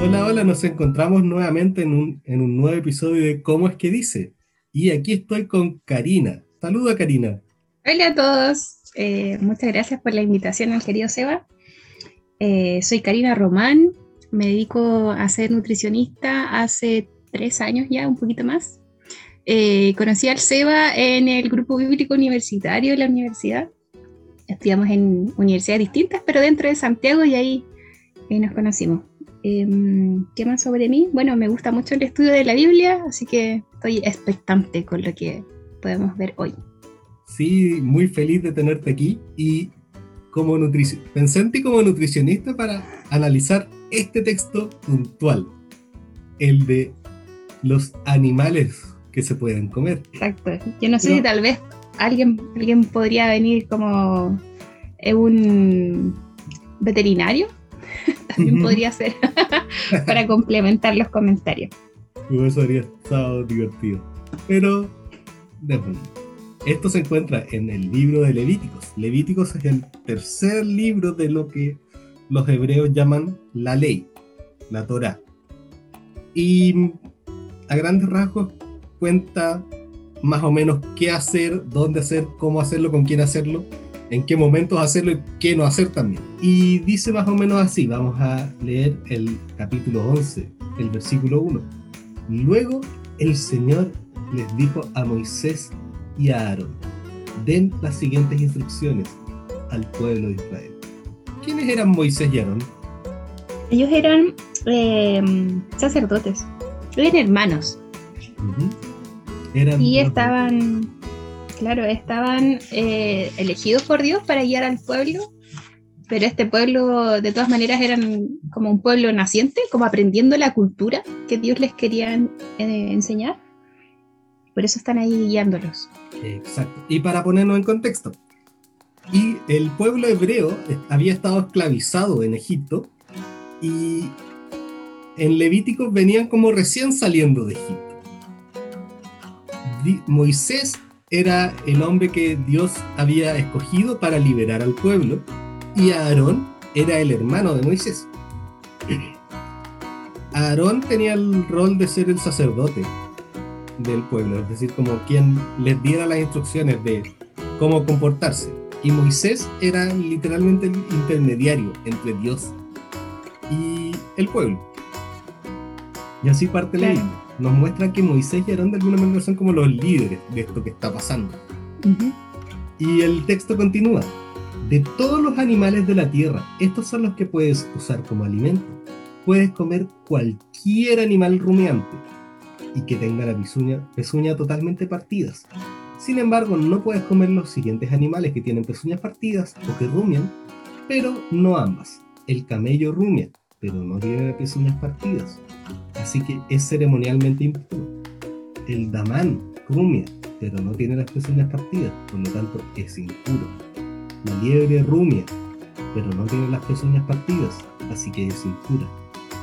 Hola, hola, nos encontramos nuevamente en un, en un nuevo episodio de ¿Cómo es que dice? Y aquí estoy con Karina. Saluda, Karina. Hola a todos. Eh, muchas gracias por la invitación al querido Seba. Eh, soy Karina Román. Me dedico a ser nutricionista hace tres años ya, un poquito más. Eh, conocí al Seba en el grupo bíblico universitario de la universidad. Estudiamos en universidades distintas, pero dentro de Santiago y ahí, ahí nos conocimos. Em, ¿Qué más sobre mí? Bueno, me gusta mucho el estudio de la Biblia, así que estoy expectante con lo que podemos ver hoy. Sí, muy feliz de tenerte aquí y como pensé en ti como nutricionista para analizar este texto puntual, el de los animales que se pueden comer. Exacto. Yo no sé si tal vez alguien, alguien podría venir como un veterinario también podría ser para complementar los comentarios. Eso habría estado divertido. Pero, esto se encuentra en el libro de Levíticos. Levíticos es el tercer libro de lo que los hebreos llaman la ley, la Torah. Y a grandes rasgos cuenta más o menos qué hacer, dónde hacer, cómo hacerlo, con quién hacerlo en qué momentos hacerlo y qué no hacer también. Y dice más o menos así, vamos a leer el capítulo 11, el versículo 1. Luego el Señor les dijo a Moisés y a Aarón, den las siguientes instrucciones al pueblo de Israel. ¿Quiénes eran Moisés y Aarón? Ellos eran eh, sacerdotes, eran hermanos. eran y estaban Claro, estaban eh, elegidos por Dios para guiar al pueblo, pero este pueblo de todas maneras eran como un pueblo naciente, como aprendiendo la cultura que Dios les quería eh, enseñar. Por eso están ahí guiándolos. Exacto. Y para ponernos en contexto, y el pueblo hebreo había estado esclavizado en Egipto y en Levítico venían como recién saliendo de Egipto. Moisés era el hombre que Dios había escogido para liberar al pueblo y Aarón era el hermano de Moisés. Aarón tenía el rol de ser el sacerdote del pueblo, es decir, como quien les diera las instrucciones de cómo comportarse. Y Moisés era literalmente el intermediario entre Dios y el pueblo. Y así parte la Biblia nos muestra que Moisés y Aarón de alguna manera son como los líderes de esto que está pasando. Y el texto continúa. De todos los animales de la tierra, estos son los que puedes usar como alimento. Puedes comer cualquier animal rumiante y que tenga la pezuña, pezuña totalmente partidas. Sin embargo, no puedes comer los siguientes animales que tienen pezuñas partidas o que rumian, pero no ambas. El camello rumia, pero no tiene pezuñas partidas así que es ceremonialmente impuro. El damán rumia, pero no tiene las pezuñas partidas, por lo tanto es impuro. La liebre rumia, pero no tiene las pezuñas partidas, así que es impura.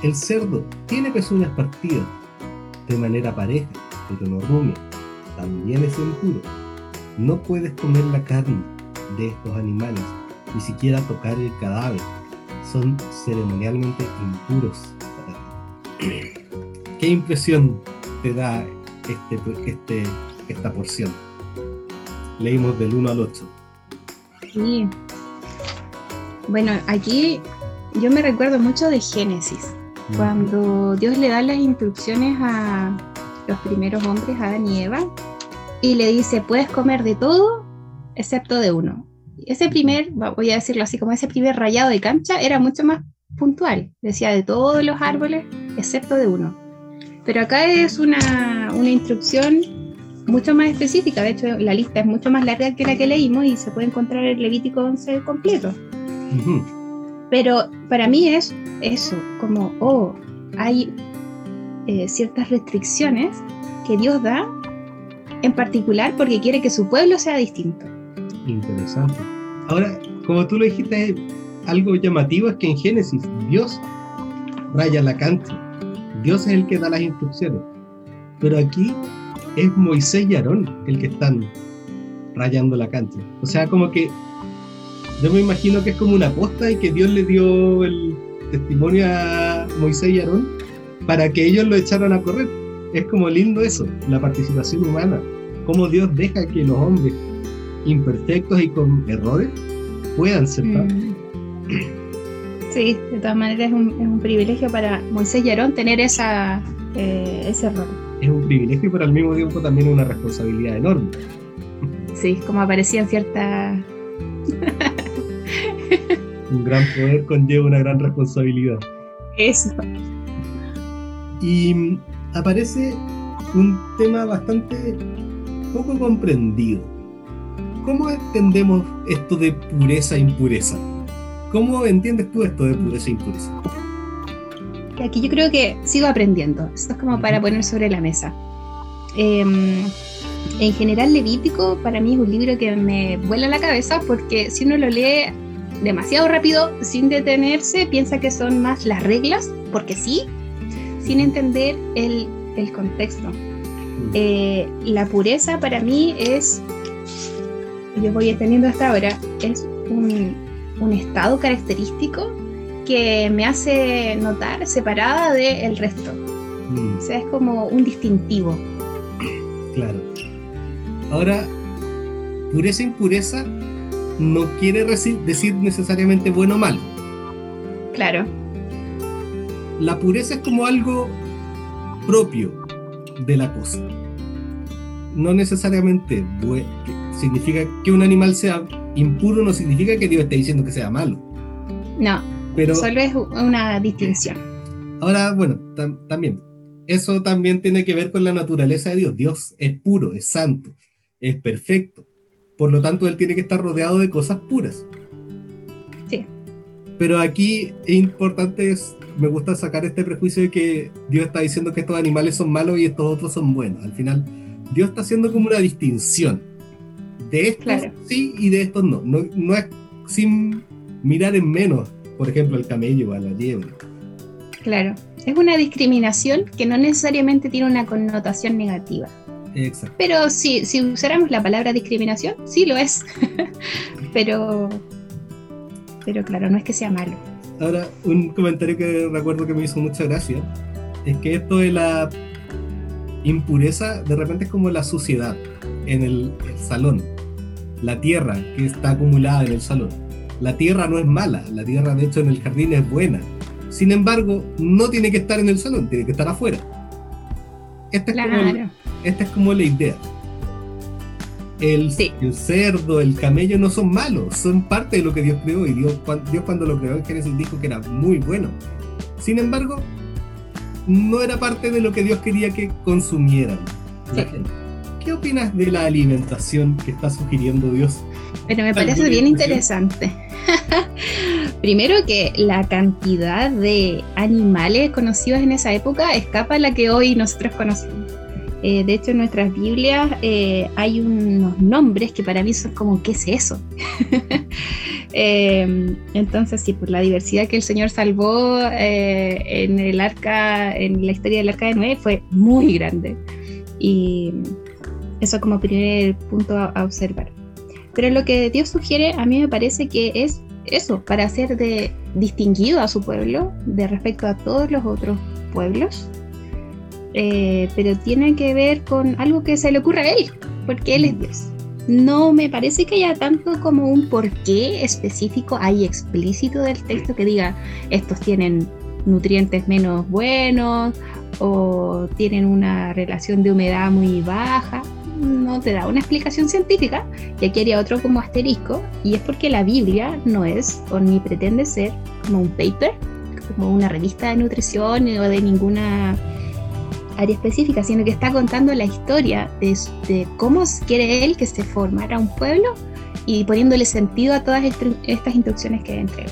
El cerdo tiene pezuñas partidas de manera pareja, pero no rumia, también es impuro. No puedes comer la carne de estos animales, ni siquiera tocar el cadáver. Son ceremonialmente impuros ¿Qué impresión te da este, este, esta porción? Leímos del 1 al 8. Sí. Bueno, aquí yo me recuerdo mucho de Génesis, cuando Dios le da las instrucciones a los primeros hombres, Adán y Eva, y le dice, puedes comer de todo excepto de uno. Ese primer, voy a decirlo así, como ese primer rayado de cancha era mucho más puntual, decía de todos los árboles excepto de uno. Pero acá es una, una instrucción mucho más específica, de hecho la lista es mucho más larga que la que leímos y se puede encontrar el Levítico 11 completo. Pero para mí es eso, como, oh, hay eh, ciertas restricciones que Dios da en particular porque quiere que su pueblo sea distinto. Interesante. Ahora, como tú lo dijiste, algo llamativo es que en Génesis Dios raya la cancha Dios es el que da las instrucciones. Pero aquí es Moisés y Aarón el que están rayando la cancha. O sea, como que yo me imagino que es como una aposta y que Dios le dio el testimonio a, Moisés y Aarón para que ellos lo echaran a correr. Es como lindo eso, la participación humana. Cómo Dios deja que los hombres imperfectos y con errores puedan ser mm. Sí, de todas maneras es un, privilegio para Moisés y Aarón tener esa, eh, ese rol. Es un privilegio, pero al mismo tiempo también una responsabilidad enorme. Sí, como aparecía en cierta... un gran poder conlleva una gran responsabilidad. Eso. Y aparece un tema bastante poco comprendido. ¿Cómo entendemos esto de pureza e impureza? ¿Cómo entiendes tú esto de pureza e impureza? Aquí yo creo que sigo aprendiendo. Esto es como para poner sobre la mesa. Em, en general, Levítico para mí es un libro que me vuela la cabeza porque si uno lo lee demasiado rápido, sin detenerse, piensa que son más las reglas, porque sí, sin entender el, contexto. Mm. Eh, la pureza para mí es, yo voy entendiendo hasta ahora, es un, estado característico que me hace notar separada del resto. Mm. O sea, es como un distintivo. Claro. Ahora, pureza e impureza no quiere decir necesariamente bueno o malo. Claro. La pureza es como algo propio de la cosa. No necesariamente significa que un animal sea impuro, no significa que Dios esté diciendo que sea malo. No, pero solo es una distinción. Ahora, bueno, también, eso también tiene que ver con la naturaleza de Dios. Dios es puro, es santo, es perfecto. Por lo tanto, él tiene que estar rodeado de cosas puras. Sí. Pero aquí es importante, me gusta sacar este prejuicio de que Dios está diciendo que estos animales son malos y estos otros son buenos. Al final, Dios está haciendo como una distinción. De estos sí y de estos no. no. No es sin mirar en menos, por ejemplo, al camello o a la liebre. Claro. Es una discriminación que no necesariamente tiene una connotación negativa. Pero si, si usáramos la palabra discriminación, sí lo es. pero, pero claro, no es que sea malo. Ahora, un comentario que recuerdo que me hizo mucha gracia es que esto de la impureza de repente es como la suciedad en el, el salón, la tierra que está acumulada en el salón. La tierra no es mala, la tierra de hecho en el jardín es buena. Sin embargo, no tiene que estar en el salón, tiene que estar afuera. Esta es, como, esta es como la idea. El, cerdo, el camello no son malos, son parte de lo que Dios creó y Dios, Dios cuando lo creó en Génesis dijo que era muy bueno. Sin embargo, no era parte de lo que Dios quería que consumieran ¿Qué opinas de la alimentación que está sugiriendo Dios? Pero me parece bien interesante. Primero que la cantidad de animales conocidos en esa época escapa a la que hoy nosotros conocemos. Eh, de hecho, en nuestras Biblias eh, hay unos nombres que para mí son como, ¿qué es eso? Em, entonces, sí, por la diversidad que el Señor salvó eh, en el arca, en la historia del arca de Noé, fue muy grande. Y eso como primer punto a observar. Pero lo que Dios sugiere a mí me parece que es eso, para hacer de distinguido a su pueblo de respecto a todos los otros pueblos, eh, pero tiene que ver con algo que se le ocurre a él, porque él es Dios. No me parece que haya tanto como un porqué específico ahí explícito del texto que diga estos tienen nutrientes menos buenos o tienen una relación de humedad muy baja no te da una explicación científica, y aquí haría otro como asterisco, y es porque la Biblia no es o ni pretende ser como un paper, como una revista de nutrición o de ninguna área específica, sino que está contando la historia de, cómo quiere él que se formara un pueblo y poniéndole sentido a todas estas instrucciones que entrega.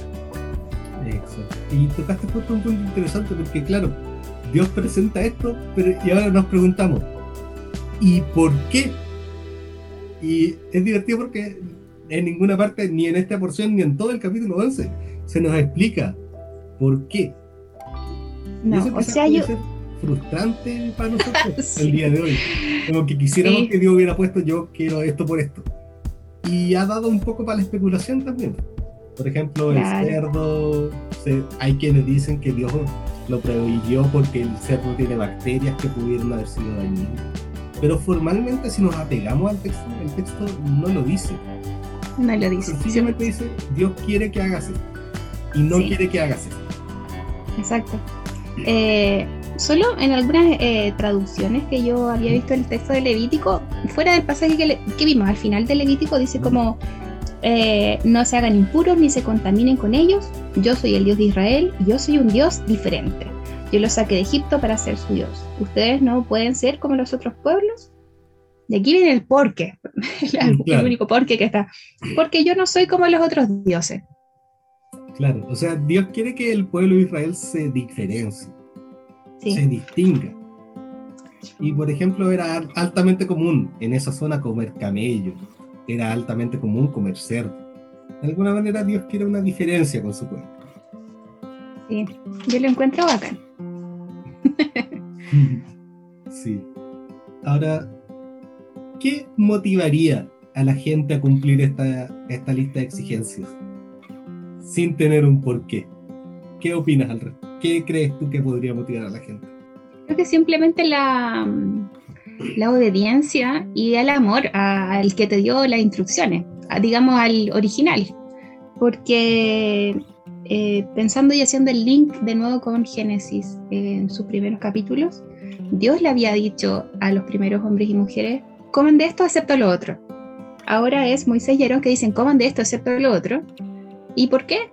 Exacto. Y tocaste un punto interesante porque claro, Dios presenta esto, y ahora nos preguntamos, ¿Y por qué? Y es divertido porque en ninguna parte, ni en esta porción, ni en todo el capítulo 11, se nos explica por qué. No, o sea, yo... frustrante para nosotros el día de hoy. Como que quisiéramos que Dios hubiera puesto yo quiero esto por esto. Y ha dado un poco para la especulación también. Por ejemplo, el cerdo, hay quienes dicen que Dios lo prohibió porque el cerdo tiene bacterias que pudieron haber sido dañinas. Pero formalmente si nos apegamos al texto, el texto no lo dice. No lo dice. Sencillamente dice, Dios quiere que hagas esto. Y no quiere que hagas esto. Exacto. Eh, solo en algunas eh, traducciones que yo había visto en el texto de Levítico, fuera del pasaje que, vimos al final de Levítico, dice como eh, no se hagan impuros ni se contaminen con ellos, yo soy el Dios de Israel, yo soy un Dios diferente. Yo los saqué de Egipto para ser su Dios. Ustedes no pueden ser como los otros pueblos. De aquí viene el porqué, el único porqué que está. Porque yo no soy como los otros dioses. Claro, o sea, Dios quiere que el pueblo de Israel se diferencie, se distinga. Y por ejemplo, era altamente común en esa zona comer camello, era altamente común comer cerdo. De alguna manera, Dios quiere una diferencia con su pueblo. Sí, yo lo encuentro bacán. sí. Ahora, ¿qué motivaría a la gente a cumplir esta, esta lista de exigencias? sin tener un porqué. ¿Qué opinas al respecto? ¿Qué crees tú que podría motivar a la gente? Creo que simplemente la, la obediencia y el amor al que te dio las instrucciones, digamos al original. Porque eh, pensando y haciendo el link de nuevo con Génesis en sus primeros capítulos, Dios le había dicho a los primeros hombres y mujeres, coman de esto excepto lo otro. Ahora es Moisés y Aarón que dicen, coman de esto excepto lo otro. ¿Y por qué?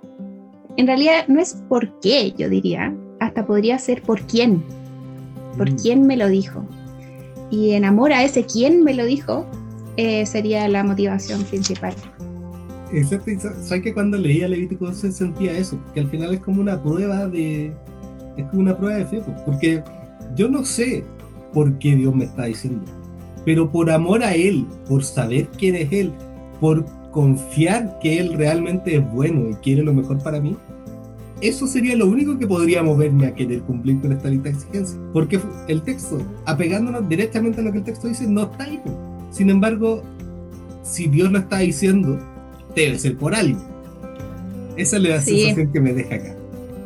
En realidad no es por qué, yo diría, hasta podría ser por quién, por mm. quién me lo dijo. Y en amor a ese quién me lo dijo, eh, sería la motivación principal. Exacto, sabes que cuando leía Levítico se sentía eso, que al final es como una prueba de, es como una prueba de fe, porque yo no sé por qué Dios me está diciendo, pero por amor a Él, por saber quién es Él, por confiar que Él realmente es bueno y quiere lo mejor para mí, eso sería lo único que podría moverme a querer cumplir con esta lista de exigencias. Porque el texto, apegándonos directamente a lo que el texto dice, no está ahí. Sin embargo, si Dios lo está diciendo, debe ser por algo. Esa es la sensación que me deja acá.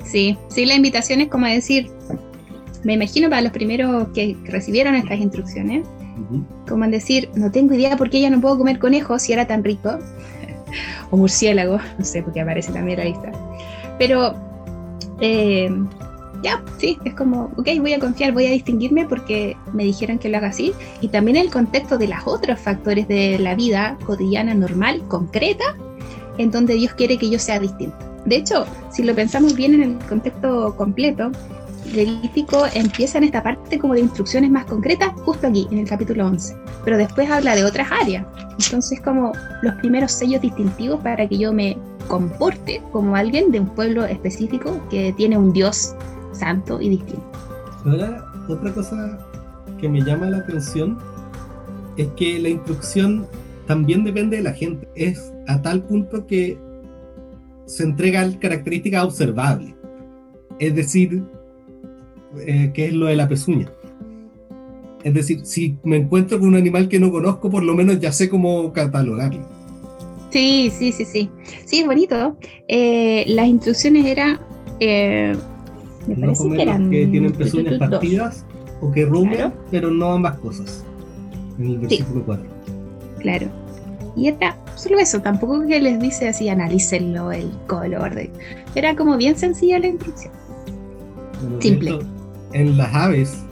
Sí, sí, la invitación es como decir, me imagino para los primeros que recibieron estas instrucciones, como en decir, no tengo idea por qué ya no puedo comer conejo si era tan rico. o murciélago, no sé, porque aparece también la lista. Pero, eh, ya, sí, es como, ok, voy a confiar, voy a distinguirme porque me dijeron que lo haga así. Y también el contexto de los otros factores de la vida cotidiana, normal, concreta, en donde Dios quiere que yo sea distinto. De hecho, si lo pensamos bien en el contexto completo, Levítico empieza en esta parte como de instrucciones más concretas, justo aquí, en el capítulo 11. Pero después habla de otras áreas. Entonces, como los primeros sellos distintivos para que yo me comporte como alguien de un pueblo específico que tiene un Dios santo y distinto. Ahora, otra cosa que me llama la atención es que la instrucción también depende de la gente. Es a tal punto que se entrega características observables. Es decir, eh, que es lo de la pezuña. Es decir, si me encuentro con un animal que no conozco, por lo menos ya sé cómo catalogarlo. Sí, sí, sí, sí. Sí, es bonito. Eh, las instrucciones eran. Eh, me parece que eran. Que tienen pezuñas partidas o que rumen, pero no ambas cosas. En el versículo 4. Claro. Y era solo eso, tampoco que les dice así, analícenlo, el color. De... Era como bien sencilla la instrucción. Simple en las aves,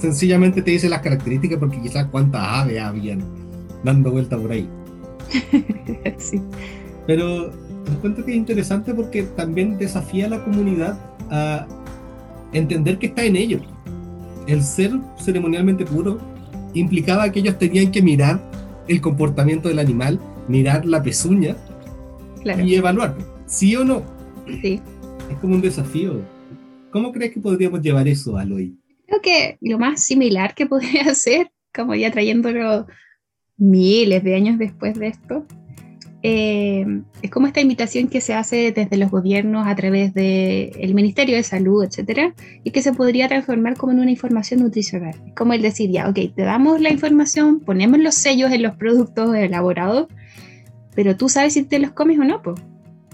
sencillamente te dice las características porque quizás cuántas aves habían dando vuelta por ahí. sí. Pero encuentro que es interesante porque también desafía a la comunidad a entender que está en ellos. El ser ceremonialmente puro implicaba que ellos tenían que mirar el comportamiento del animal, mirar la pezuña y evaluar, sí o no. Sí. Es como un desafío. ¿Cómo crees que podríamos llevar eso a hoy? Creo que lo más similar que podría hacer, como ya trayéndolo miles de años después de esto, eh, es como esta invitación que se hace desde los gobiernos a través del Ministerio de Salud, etcétera, y que se podría transformar como en una información nutricional. Como el decir, ya, ok, te damos la información, ponemos los sellos en los productos elaborados, pero tú sabes si te los comes o no, pues.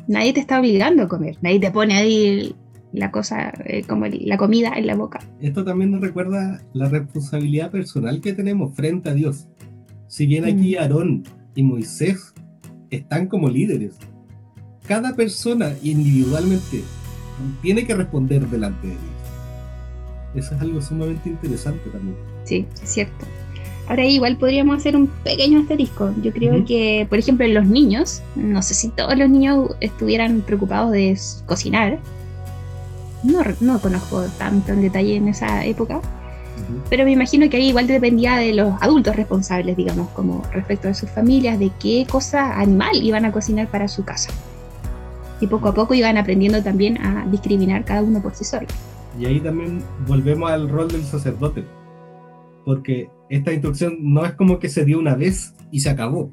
Nadie te está obligando a comer, nadie te pone ahí la cosa, eh, como la comida en la boca. Esto también nos recuerda la responsabilidad personal que tenemos frente a Dios. Si bien aquí mm. Aarón y Moisés están como líderes, cada persona individualmente tiene que responder delante de Dios. Eso es algo sumamente interesante también. Sí, es cierto. Ahora igual podríamos hacer un pequeño asterisco. Yo creo que, por ejemplo, en los niños, no sé si todos los niños estuvieran preocupados de cocinar. No, no conozco tanto en detalle en esa época, pero me imagino que ahí igual dependía de los adultos responsables, digamos, como respecto a sus familias, de qué cosa animal iban a cocinar para su casa. Y poco a poco iban aprendiendo también a discriminar cada uno por sí solo. Y ahí también volvemos al rol del sacerdote porque esta instrucción no es como que se dio una vez y se acabó,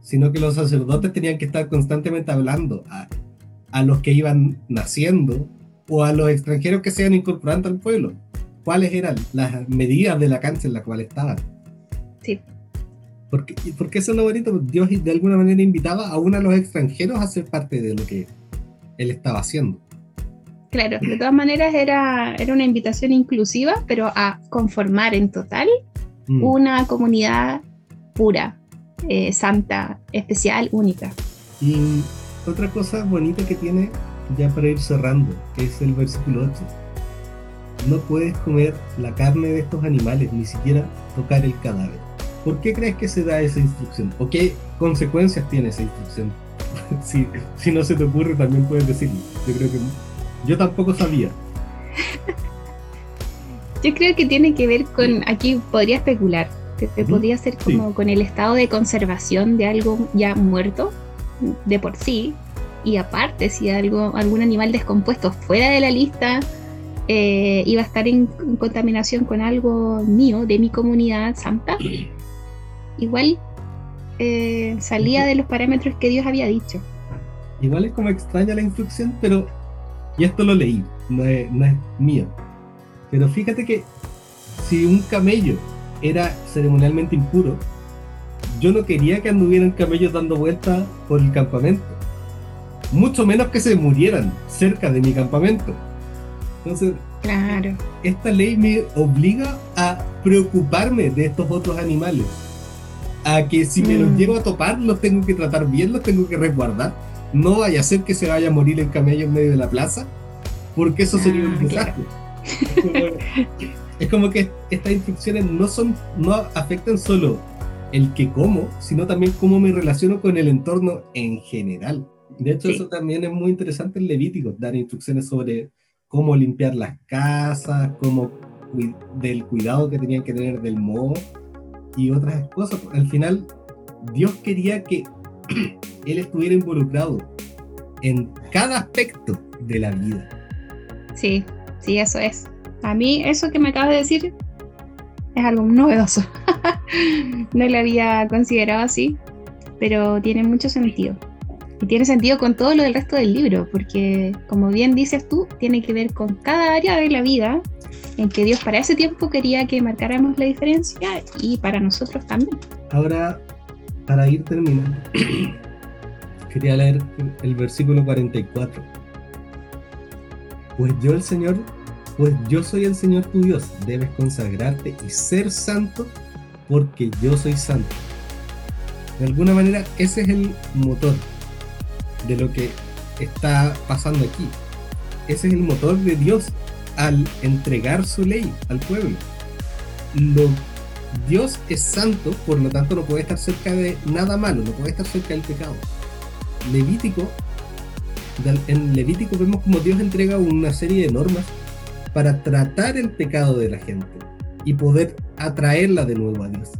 sino que los sacerdotes tenían que estar constantemente hablando a, a los que iban naciendo o a los extranjeros que se iban incorporando al pueblo. ¿Cuáles eran las medidas de la cancha en la cual estaban? Sí. Porque, porque eso es lo bonito, Dios de alguna manera invitaba a los extranjeros a ser parte de lo que él estaba haciendo. Claro, de todas maneras era, era una invitación inclusiva, pero a conformar en total mm. una comunidad pura, eh, santa, especial, única. Y otra cosa bonita que tiene, ya para ir cerrando, es el versículo 8. No puedes comer la carne de estos animales, ni siquiera tocar el cadáver. ¿Por qué crees que se da esa instrucción? ¿O qué consecuencias tiene esa instrucción? si, si no se te ocurre, también puedes decirlo. Yo creo que yo tampoco sabía. Yo creo que tiene que ver con, aquí podría especular, que podría ser como con el estado de conservación de algo ya muerto de por sí, y aparte si algo, algún animal descompuesto fuera de la lista eh, iba a estar en contaminación con algo mío, de mi comunidad santa, igual eh, salía de los parámetros que Dios había dicho. Igual es como extraña la instrucción, pero y esto lo leí, no es, mío. Pero fíjate que si un camello era ceremonialmente impuro, yo no quería que anduvieran camellos dando vueltas por el campamento. Mucho menos que se murieran cerca de mi campamento. Entonces, claro. esta ley me obliga a preocuparme de estos otros animales. A que si me los mm. llevo a topar, los tengo que tratar bien, los tengo que resguardar no vaya a ser que se vaya a morir el camello en medio de la plaza, porque eso sería un ah, desastre. Es, como, que estas instrucciones no son, no afectan solo el que como, sino también cómo me relaciono con el entorno en general. De hecho, eso también es muy interesante en Levítico, dar instrucciones sobre cómo limpiar las casas, cómo del cuidado que tenían que tener del moho y otras cosas. Al final, Dios quería que él estuviera involucrado en cada aspecto de la vida. Sí, sí, eso es. A mí eso que me acabas de decir es algo novedoso. no lo había considerado así, pero tiene mucho sentido. Y tiene sentido con todo lo del resto del libro, porque como bien dices tú, tiene que ver con cada área de la vida en que Dios para ese tiempo quería que marcáramos la diferencia y para nosotros también. Ahora, para ir terminando, quería leer el versículo 44. Pues yo el Señor, pues yo soy el Señor tu Dios, debes consagrarte y ser santo porque yo soy santo. De alguna manera ese es el motor de lo que está pasando aquí. Ese es el motor de Dios al entregar su ley al pueblo. Lo Dios es santo, por lo tanto no puede estar cerca de nada malo, no puede estar cerca del pecado. Levítico, en Levítico vemos como Dios entrega una serie de normas para tratar el pecado de la gente y poder atraerla de nuevo a Dios.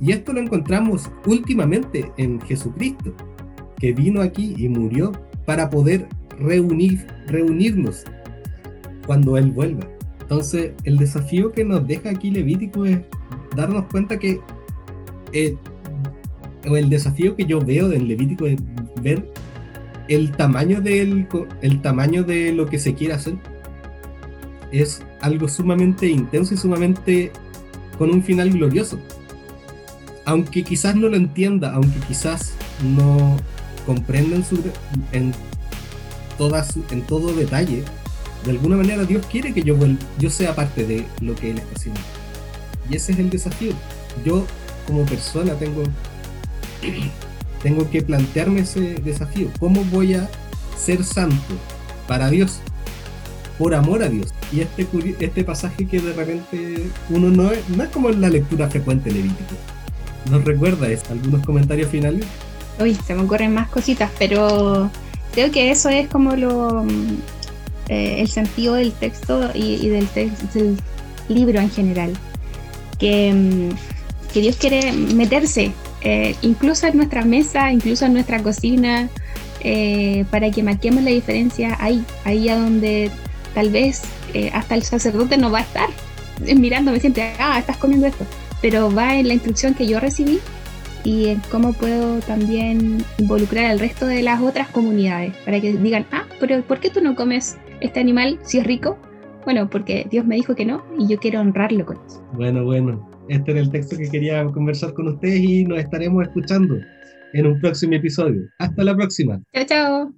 Y esto lo encontramos últimamente en Jesucristo, que vino aquí y murió para poder reunir, reunirnos cuando Él vuelva. Entonces, el desafío que nos deja aquí Levítico es darnos cuenta que eh, el desafío que yo veo del Levítico es ver el tamaño el tamaño de lo que se quiere hacer es algo sumamente intenso y sumamente con un final glorioso aunque quizás no lo entienda aunque quizás no comprenda en, su, en todas en todo detalle de alguna manera Dios quiere que yo, yo sea parte de lo que Él está haciendo. Y ese es el desafío. Yo como persona tengo, tengo que plantearme ese desafío. ¿Cómo voy a ser santo para Dios? Por amor a Dios. Y este, este pasaje que de repente uno no es, no es como la lectura frecuente Levítico. Nos recuerda es algunos comentarios finales. Uy, se me ocurren más cositas, pero creo que eso es como lo eh, el sentido del texto y, del, del, libro en general. Que, mm, que Dios quiere meterse eh, incluso en nuestra mesa, incluso en nuestra cocina, eh, para que marquemos la diferencia ahí, ahí a donde tal vez hasta el sacerdote no va a estar mirándome siempre, ah, estás comiendo esto, pero va en la instrucción que yo recibí y en cómo puedo también involucrar al resto de las otras comunidades para que digan, ah, pero ¿por qué tú no comes este animal si es rico? Bueno, porque Dios me dijo que no y yo quiero honrarlo con eso. Bueno, bueno, este era el texto que quería conversar con ustedes y nos estaremos escuchando en un próximo episodio. Hasta la próxima. Chao, chao.